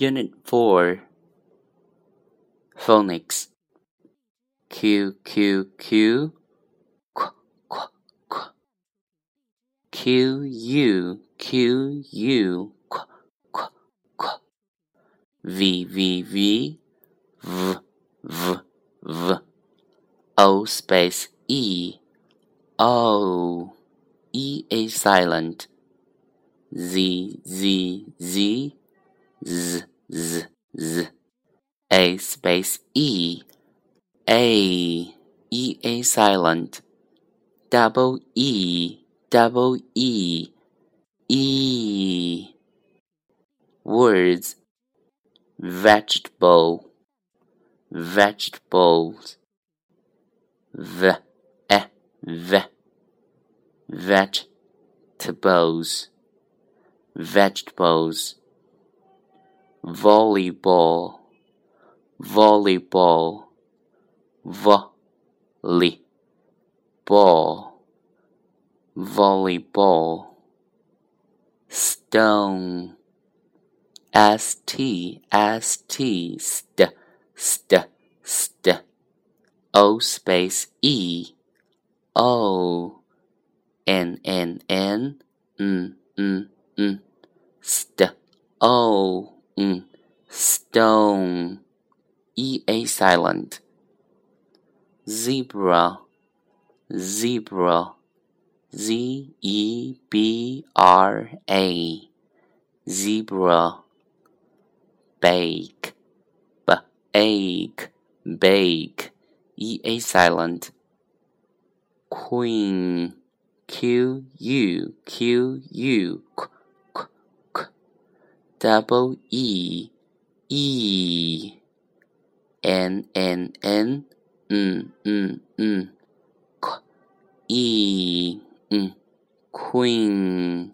Unit 4 Phonics Q Q Q. Qu, qu, qu. Q U Q U. Qu, qu, qu. V V V. V V V. O space E. O. E A silent. Z Z Z. Z z a space e a e a silent double e double e e. Words vegetable vegetables v e v. Vegetables vegetables volleyball, volleyball, volley, ball, volleyball, stone, st, st, st, st, st, o space e, o, n, n, n, n, n, n, st, o stone, ea silent. Zebra, zebra, z e b r a, zebra. Bake, b. Bake, ea silent. Queen, q u q u double E E N N N N N N E Queen